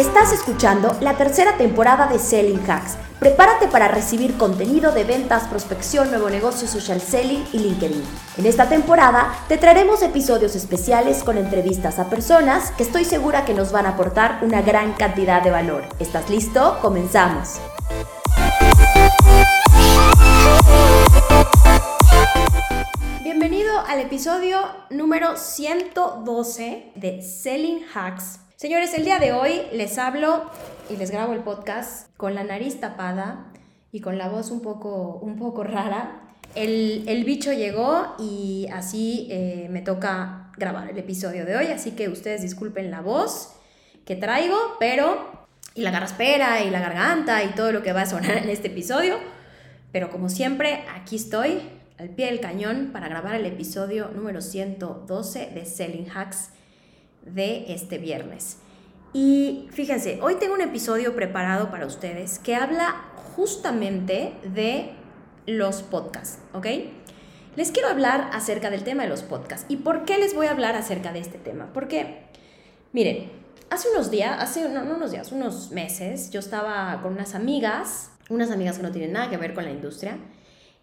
Estás escuchando la tercera temporada de Selling Hacks. Prepárate para recibir contenido de ventas, prospección, nuevo negocio, social selling y LinkedIn. En esta temporada te traeremos episodios especiales con entrevistas a personas que estoy segura que nos van a aportar una gran cantidad de valor. ¿Estás listo? Comenzamos. Bienvenido al episodio número 112 de Selling Hacks Señores, el día de hoy les hablo y les grabo el podcast con la nariz tapada y con la voz un poco, un poco rara. El, bicho llegó y así eh, me toca grabar el episodio de hoy, así que ustedes disculpen la voz que traigo, pero y la garraspera y la garganta y todo lo que va a sonar en este episodio, pero como siempre, aquí estoy al pie del cañón para grabar el episodio número 112 de Selling Hacks de este viernes. Y fíjense, hoy tengo un episodio preparado para ustedes que habla justamente de los podcasts, ¿ok? Les quiero hablar acerca del tema de los podcasts. ¿Y por qué les voy a hablar acerca de este tema? Porque, miren, hace unos días, hace no, no unos días, unos meses, yo estaba con unas amigas, unas amigas que no tienen nada que ver con la industria,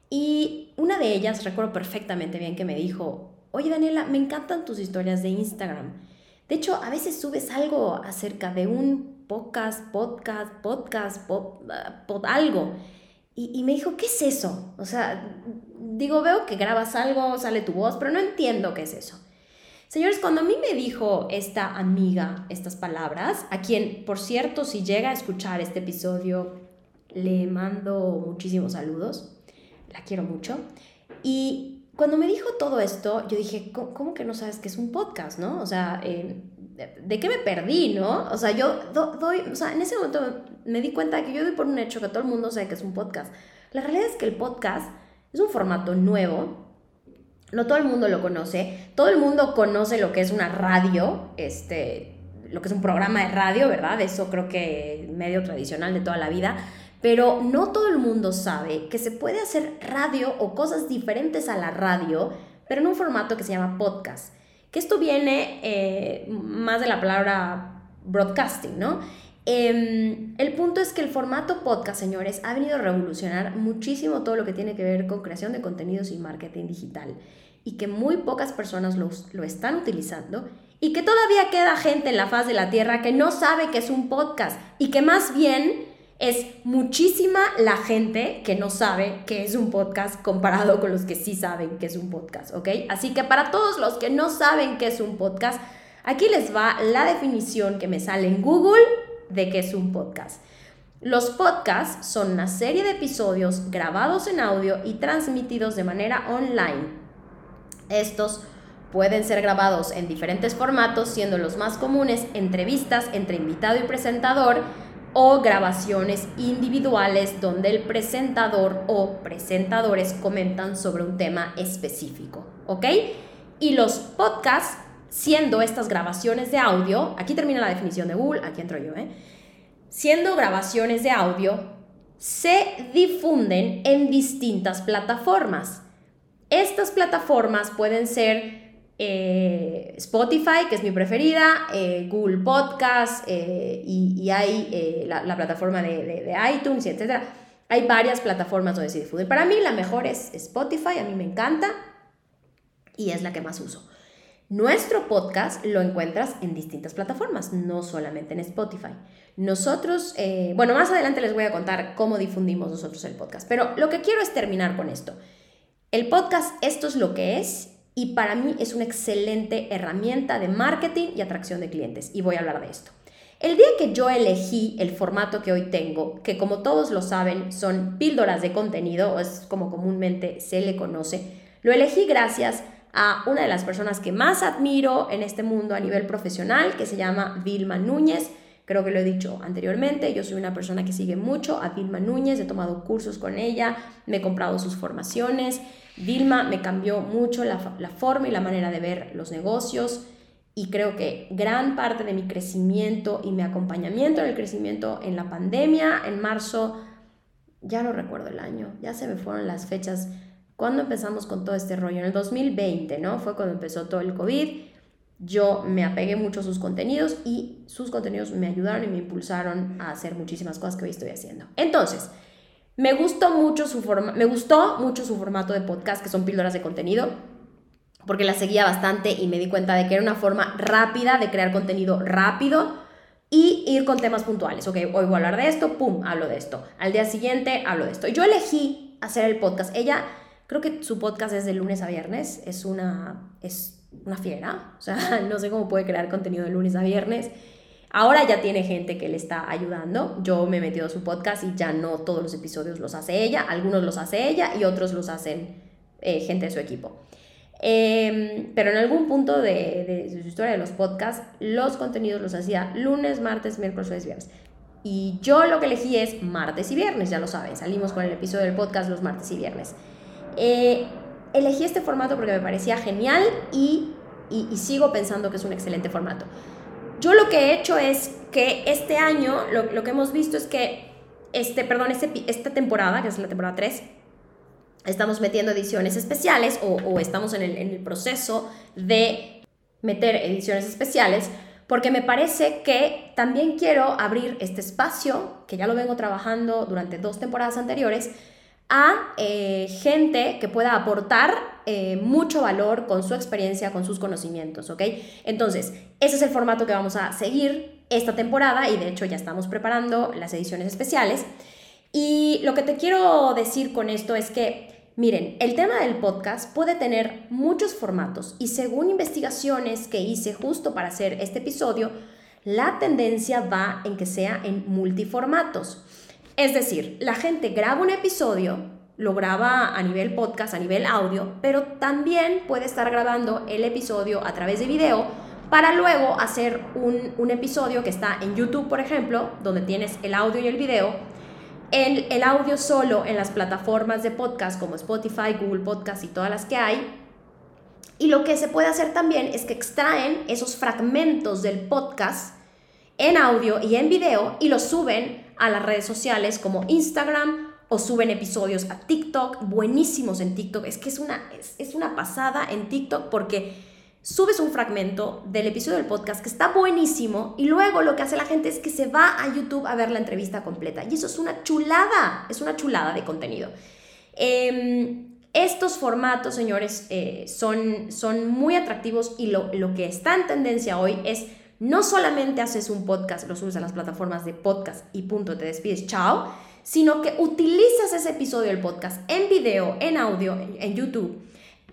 y una de ellas, recuerdo perfectamente bien que me dijo, oye Daniela, me encantan tus historias de Instagram de hecho, a veces subes algo acerca de un podcast, podcast, podcast, pod, algo. Y, me dijo, ¿qué es eso? O sea, digo, veo que grabas algo, sale tu voz, pero no entiendo qué es eso. Señores, cuando a mí me dijo esta amiga estas palabras, a quien, por cierto, si llega a escuchar este episodio, le mando muchísimos saludos, la quiero mucho. Y cuando me dijo todo esto, yo dije, ¿cómo, que no sabes que es un podcast, no? O sea, eh, ¿de qué me perdí, no? O sea, yo doy, o sea, en ese momento me di cuenta que yo doy por un hecho que todo el mundo sabe que es un podcast. La realidad es que el podcast es un formato nuevo, no todo el mundo lo conoce, todo el mundo conoce lo que es una radio, este, lo que es un programa de radio, ¿verdad? Eso creo que medio tradicional de toda la vida, pero no todo el mundo sabe que se puede hacer radio o cosas diferentes a la radio, pero en un formato que se llama podcast. Que esto viene eh, más de la palabra broadcasting, ¿no? Em, el punto es que el formato podcast, señores, ha venido a revolucionar muchísimo todo lo que tiene que ver con creación de contenidos y marketing digital y que muy pocas personas lo, lo están utilizando y que todavía queda gente en la faz de la Tierra que no sabe que es un podcast y que más bien es muchísima la gente que no sabe que es un podcast comparado con los que sí saben que es un podcast, ¿ok? Así que para todos los que no saben que es un podcast, aquí les va la definición que me sale en Google de qué es un podcast. Los podcasts son una serie de episodios grabados en audio y transmitidos de manera online. Estos pueden ser grabados en diferentes formatos, siendo los más comunes entrevistas entre invitado y presentador, o grabaciones individuales donde el presentador o presentadores comentan sobre un tema específico, ¿ok? Y los podcasts, siendo estas grabaciones de audio, aquí termina la definición de Google, aquí entro yo, ¿eh? Siendo grabaciones de audio, se difunden en distintas plataformas. Estas plataformas pueden ser eh, Spotify, que es mi preferida, eh, Google Podcast eh, y, hay la, plataforma de, iTunes, y etc. Hay varias plataformas donde se difunde. Para mí la mejor es Spotify, a mí me encanta y es la que más uso. Nuestro podcast lo encuentras en distintas plataformas, no solamente en Spotify. Nosotros, bueno, más adelante les voy a contar cómo difundimos nosotros el podcast, pero lo que quiero es terminar con esto. El podcast, esto es lo que es y para mí es una excelente herramienta de marketing y atracción de clientes y voy a hablar de esto. El día que yo elegí el formato que hoy tengo, que como todos lo saben son píldoras de contenido, es como comúnmente se le conoce, lo elegí gracias a una de las personas que más admiro en este mundo a nivel profesional, que se llama Vilma Núñez. Creo que lo he dicho anteriormente, yo soy una persona que sigue mucho a Vilma Núñez, he tomado cursos con ella, me he comprado sus formaciones, Vilma me cambió mucho la, forma y la manera de ver los negocios y creo que gran parte de mi crecimiento y mi acompañamiento en el crecimiento en la pandemia, en marzo, ya no recuerdo el año, ya se me fueron las fechas, cuando empezamos con todo este rollo, en el 2020, ¿no? Fue cuando empezó todo el COVID yo me apegué mucho a sus contenidos y sus contenidos me ayudaron y me impulsaron a hacer muchísimas cosas que hoy estoy haciendo. Entonces, me gustó mucho su forma, me gustó mucho su formato de podcast, que son píldoras de contenido, porque la seguía bastante y me di cuenta de que era una forma rápida de crear contenido rápido y ir con temas puntuales. Ok, hoy voy a hablar de esto, pum, hablo de esto. Al día siguiente hablo de esto. Yo elegí hacer el podcast. Ella, creo que su podcast es de lunes a viernes, es una, es una fiera, o sea, no sé cómo puede crear contenido de lunes a viernes. Ahora ya tiene gente que le está ayudando. Yo me he metido a su podcast y ya no todos los episodios los hace ella. Algunos los hace ella y otros los hacen eh, gente de su equipo. Em, pero en algún punto de, de, su historia de los podcasts, los contenidos los hacía lunes, martes, miércoles, jueves, viernes. Y yo lo que elegí es martes y viernes, ya lo saben. Salimos con el episodio del podcast los martes y viernes. Eh, elegí este formato porque me parecía genial y, y, sigo pensando que es un excelente formato. Yo lo que he hecho es que este año, lo, lo que hemos visto es que, este, perdón, este, esta temporada, que es la temporada 3, estamos metiendo ediciones especiales o, o estamos en el, en el proceso de meter ediciones especiales porque me parece que también quiero abrir este espacio, que ya lo vengo trabajando durante dos temporadas anteriores, a eh, gente que pueda aportar eh, mucho valor con su experiencia, con sus conocimientos, ¿ok? Entonces, ese es el formato que vamos a seguir esta temporada y de hecho ya estamos preparando las ediciones especiales. Y lo que te quiero decir con esto es que, miren, el tema del podcast puede tener muchos formatos y según investigaciones que hice justo para hacer este episodio, la tendencia va en que sea en multiformatos. Es decir, la gente graba un episodio, lo graba a nivel podcast, a nivel audio, pero también puede estar grabando el episodio a través de video para luego hacer un, episodio que está en YouTube, por ejemplo, donde tienes el audio y el video, el, el audio solo en las plataformas de podcast como Spotify, Google Podcast y todas las que hay, y lo que se puede hacer también es que extraen esos fragmentos del podcast en audio y en video y los suben a las redes sociales como Instagram o suben episodios a TikTok, buenísimos en TikTok. Es que es una, es, una pasada en TikTok porque subes un fragmento del episodio del podcast que está buenísimo y luego lo que hace la gente es que se va a YouTube a ver la entrevista completa. Y eso es una chulada, es una chulada de contenido. Em, estos formatos, señores, eh, son, son muy atractivos y lo, lo que está en tendencia hoy es no solamente haces un podcast, lo subes a las plataformas de podcast y punto, te despides, chao, sino que utilizas ese episodio del podcast en video, en audio, en, YouTube,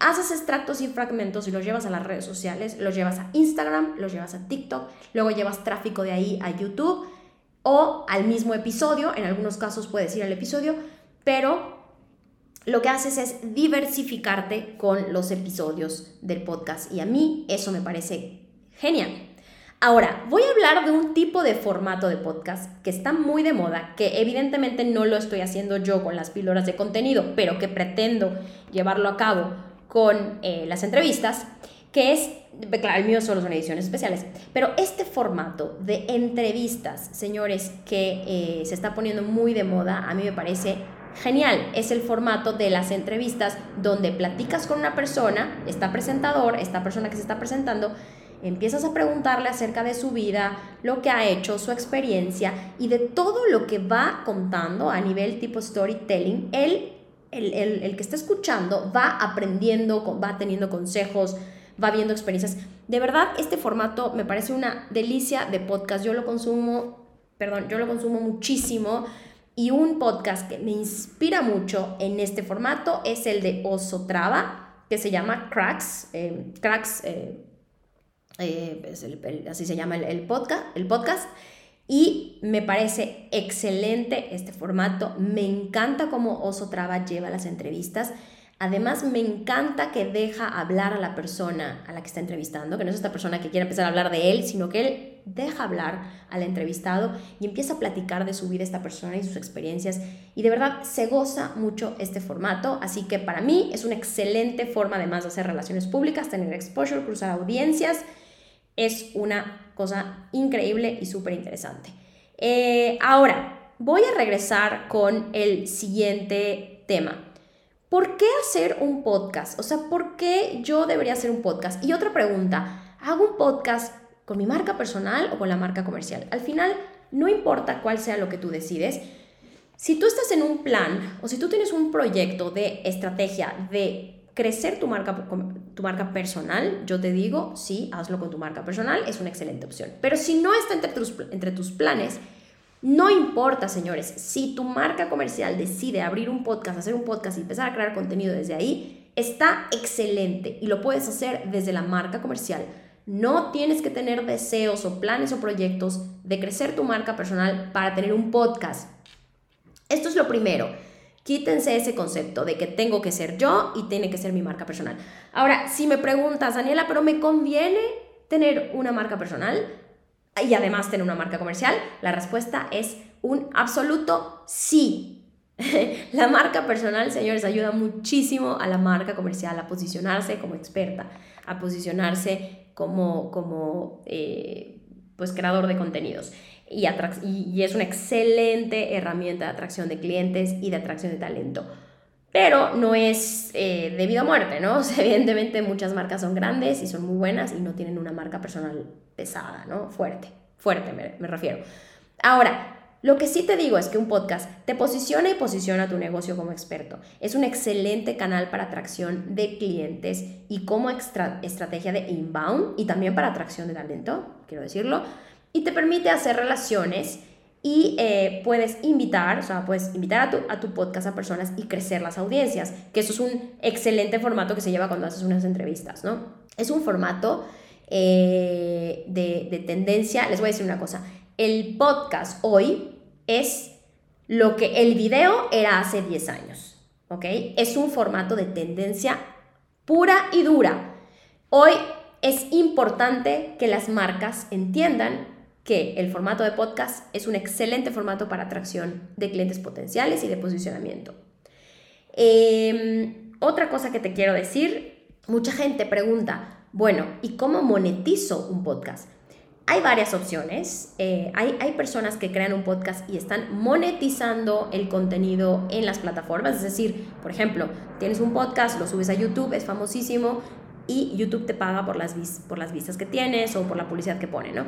haces extractos y fragmentos y los llevas a las redes sociales, los llevas a Instagram, los llevas a TikTok, luego llevas tráfico de ahí a YouTube o al mismo episodio, en algunos casos puedes ir al episodio, pero lo que haces es diversificarte con los episodios del podcast y a mí eso me parece genial. Ahora, voy a hablar de un tipo de formato de podcast que está muy de moda, que evidentemente no lo estoy haciendo yo con las píldoras de contenido, pero que pretendo llevarlo a cabo con eh, las entrevistas, que es, claro, el mío solo son ediciones especiales, pero este formato de entrevistas, señores, que eh, se está poniendo muy de moda, a mí me parece genial. Es el formato de las entrevistas donde platicas con una persona, está presentador, esta persona que se está presentando, empiezas a preguntarle acerca de su vida, lo que ha hecho, su experiencia y de todo lo que va contando a nivel tipo storytelling, él, el, el, que está escuchando va aprendiendo, va teniendo consejos, va viendo experiencias. De verdad, este formato me parece una delicia de podcast. Yo lo consumo, perdón, yo lo consumo muchísimo. Y un podcast que me inspira mucho en este formato es el de Oso Traba, que se llama Cracks. Eh, Cracks eh, eh, así se llama el, podcast, el podcast. Y me parece excelente este formato. Me encanta cómo Oso Traba lleva las entrevistas. Además, me encanta que deja hablar a la persona a la que está entrevistando, que no es esta persona que quiere empezar a hablar de él, sino que él deja hablar al entrevistado y empieza a platicar de su vida esta persona y sus experiencias. Y de verdad se goza mucho este formato, así que para mí es una excelente forma además de hacer relaciones públicas, tener exposure, cruzar audiencias es una cosa increíble y súper interesante. Eh, ahora, voy a regresar con el siguiente tema. ¿Por qué hacer un podcast? O sea, ¿por qué yo debería hacer un podcast? Y otra pregunta, hago un podcast con mi marca personal o con la marca comercial. Al final, no importa cuál sea lo que tú decides, si tú estás en un plan o si tú tienes un proyecto de estrategia de crecer tu marca, tu marca personal, yo te digo, sí, hazlo con tu marca personal, es una excelente opción. Pero si no está entre tus, entre tus planes, no importa, señores, si tu marca comercial decide abrir un podcast, hacer un podcast y empezar a crear contenido desde ahí, está excelente y lo puedes hacer desde la marca comercial. No tienes que tener deseos o planes o proyectos de crecer tu marca personal para tener un podcast. Esto es lo primero. Quítense ese concepto de que tengo que ser yo y tiene que ser mi marca personal. Ahora, si me preguntas, Daniela, pero ¿me conviene tener una marca personal y además tener una marca comercial? La respuesta es un absoluto sí. la marca personal, señores, ayuda muchísimo a la marca comercial a posicionarse como experta, a posicionarse como, como eh, pues, creador de contenidos y, y, es una excelente herramienta de atracción de clientes y de atracción de talento. Pero no es eh, debido a muerte, ¿no? evidentemente muchas marcas son grandes y son muy buenas y no tienen una marca personal pesada, ¿no? Fuerte, fuerte me, me refiero. Ahora, lo que sí te digo es que un podcast te posiciona y posiciona tu negocio como experto. Es un excelente canal para atracción de clientes y como estrategia de inbound y también para atracción de talento, quiero decirlo y te permite hacer relaciones y eh, puedes invitar, o sea, puedes invitar a tu, a tu podcast a personas y crecer las audiencias, que eso es un excelente formato que se lleva cuando haces unas entrevistas, ¿no? Es un formato eh, de tendencia, les voy a decir una cosa, el podcast hoy es lo que el video era hace 10 años, ¿ok? Es un formato de tendencia pura y dura. Hoy es importante que las marcas entiendan que el formato de podcast es un excelente formato para atracción de clientes potenciales y de posicionamiento. Em, otra cosa que te quiero decir, mucha gente pregunta, bueno, ¿y cómo monetizo un podcast? Hay varias opciones. Eh, hay, hay, personas que crean un podcast y están monetizando el contenido en las plataformas. Es decir, por ejemplo, tienes un podcast, lo subes a YouTube, es famosísimo y YouTube te paga por las, por las vistas que tienes o por la publicidad que pone, ¿no?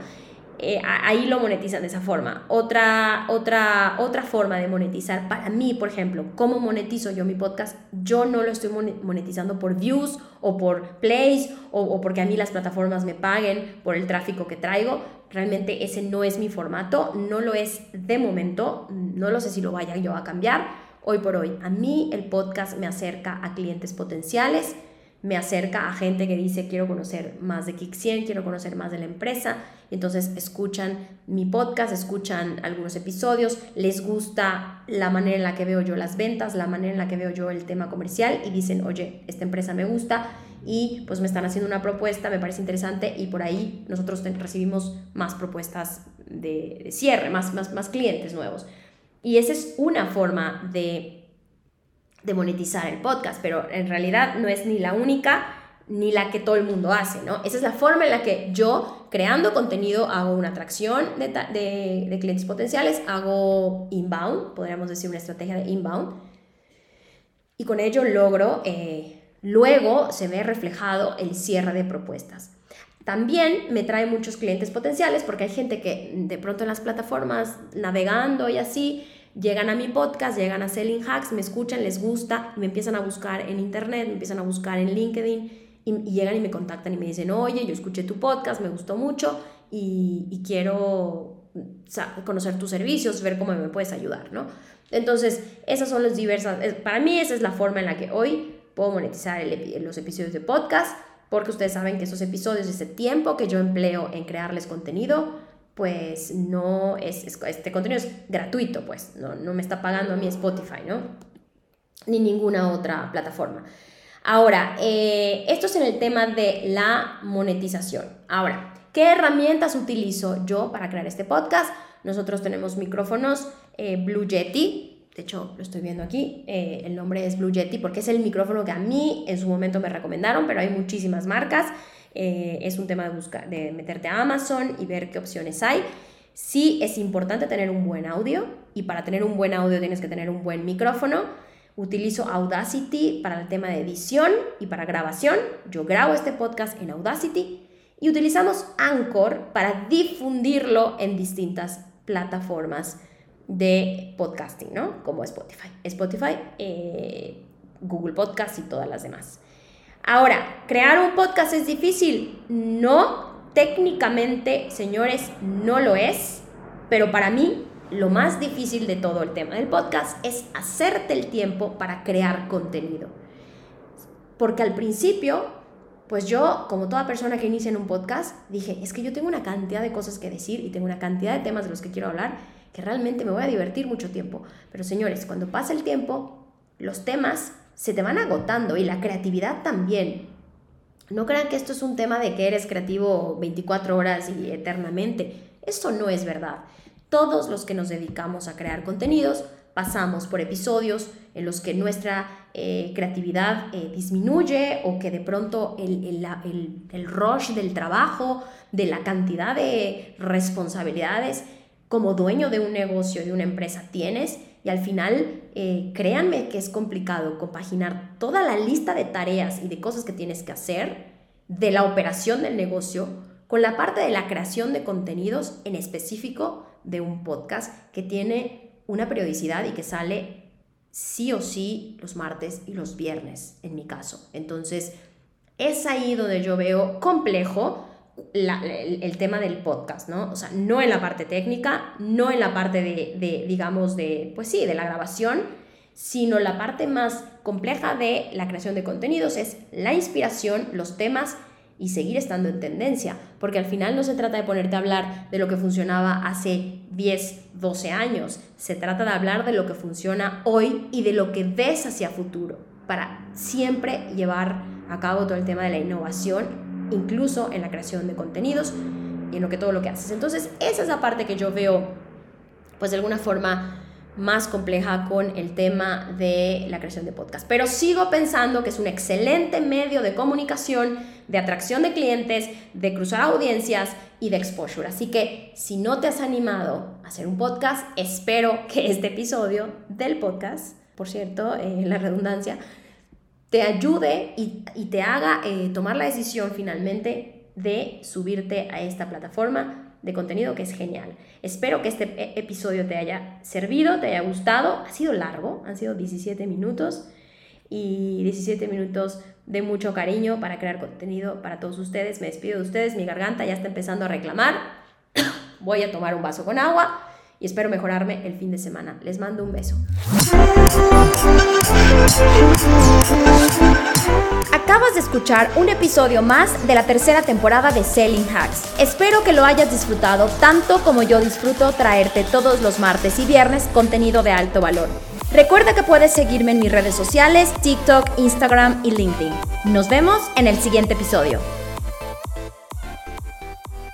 Eh, ahí lo monetizan de esa forma. Otra, otra, otra forma de monetizar, para mí, por ejemplo, ¿cómo monetizo yo mi podcast? Yo no lo estoy monetizando por views o por plays o, o porque a mí las plataformas me paguen por el tráfico que traigo. Realmente ese no es mi formato, no lo es de momento, no lo sé si lo vaya yo a cambiar. Hoy por hoy, a mí el podcast me acerca a clientes potenciales, me acerca a gente que dice quiero conocer más de 100, quiero conocer más de la empresa. Entonces escuchan mi podcast, escuchan algunos episodios, les gusta la manera en la que veo yo las ventas, la manera en la que veo yo el tema comercial y dicen, oye, esta empresa me gusta y pues me están haciendo una propuesta, me parece interesante y por ahí nosotros recibimos más propuestas de, cierre, más, más, más clientes nuevos. Y esa es una forma de de monetizar el podcast, pero en realidad no es ni la única ni la que todo el mundo hace, ¿no? Esa es la forma en la que yo, creando contenido, hago una atracción de, de, clientes potenciales, hago inbound, podríamos decir una estrategia de inbound, y con ello logro, eh, luego se ve reflejado el cierre de propuestas. También me trae muchos clientes potenciales porque hay gente que de pronto en las plataformas, navegando y así, llegan a mi podcast, llegan a Selling Hacks, me escuchan, les gusta, me empiezan a buscar en internet, me empiezan a buscar en LinkedIn y, llegan y me contactan y me dicen, oye, yo escuché tu podcast, me gustó mucho y, quiero conocer tus servicios, ver cómo me puedes ayudar, ¿no? Entonces, esas son las diversas, para mí esa es la forma en la que hoy puedo monetizar los episodios de podcast, porque ustedes saben que esos episodios, ese tiempo que yo empleo en crearles contenido, pues no es, este contenido es gratuito, pues no, no me está pagando a mí Spotify, ¿no? Ni ninguna otra plataforma. Ahora, eh, esto es en el tema de la monetización. Ahora, ¿qué herramientas utilizo yo para crear este podcast? Nosotros tenemos micrófonos eh, Blue Yeti, de hecho lo estoy viendo aquí, eh, el nombre es Blue Yeti porque es el micrófono que a mí en su momento me recomendaron, pero hay muchísimas marcas. Eh, es un tema de, buscar, de meterte a Amazon y ver qué opciones hay. Sí es importante tener un buen audio y para tener un buen audio tienes que tener un buen micrófono. Utilizo Audacity para el tema de edición y para grabación. Yo grabo este podcast en Audacity y utilizamos Anchor para difundirlo en distintas plataformas de podcasting, ¿no? Como Spotify. Spotify, eh, Google Podcast y todas las demás. Ahora, ¿crear un podcast es difícil? No, técnicamente, señores, no lo es, pero para mí lo más difícil de todo el tema del podcast es hacerte el tiempo para crear contenido. Porque al principio, pues yo, como toda persona que inicia en un podcast, dije, es que yo tengo una cantidad de cosas que decir y tengo una cantidad de temas de los que quiero hablar que realmente me voy a divertir mucho tiempo. Pero señores, cuando pasa el tiempo, los temas se te van agotando y la creatividad también. No crean que esto es un tema de que eres creativo 24 horas y eternamente. Esto no es verdad. Todos los que nos dedicamos a crear contenidos pasamos por episodios en los que nuestra eh, creatividad eh, disminuye o que de pronto el, el rush del trabajo, de la cantidad de responsabilidades como dueño de un negocio, de una empresa tienes y al final eh, créanme que es complicado compaginar toda la lista de tareas y de cosas que tienes que hacer de la operación del negocio con la parte de la creación de contenidos en específico de un podcast que tiene una periodicidad y que sale sí o sí los martes y los viernes, en mi caso. Entonces, es ahí donde yo veo complejo el, tema del podcast, ¿no? O sea, no en la parte técnica, no en la parte de, de, digamos, de, pues sí, de la grabación, sino la parte más compleja de la creación de contenidos es la inspiración, los temas y seguir estando en tendencia, porque al final no se trata de ponerte a hablar de lo que funcionaba hace 10, 12 años, se trata de hablar de lo que funciona hoy y de lo que ves hacia futuro, para siempre llevar a cabo todo el tema de la innovación incluso en la creación de contenidos y en lo que todo lo que haces. Entonces, esa es la parte que yo veo, pues de alguna forma más compleja con el tema de la creación de podcast. Pero sigo pensando que es un excelente medio de comunicación, de atracción de clientes, de cruzar audiencias y de exposure. Así que si no te has animado a hacer un podcast, espero que este episodio del podcast, por cierto, eh, la redundancia, te ayude y, te haga eh, tomar la decisión finalmente de subirte a esta plataforma de contenido que es genial. Espero que este e, episodio te haya servido, te haya gustado. Ha sido largo, han sido 17 minutos y 17 minutos de mucho cariño para crear contenido para todos ustedes. Me despido de ustedes, mi garganta ya está empezando a reclamar. Voy a tomar un vaso con agua y espero mejorarme el fin de semana. Les mando un beso. Acabas de escuchar un episodio más de la tercera temporada de Selling Hacks. Espero que lo hayas disfrutado tanto como yo disfruto traerte todos los martes y viernes contenido de alto valor. Recuerda que puedes seguirme en mis redes sociales, TikTok, Instagram y LinkedIn. Nos vemos en el siguiente episodio.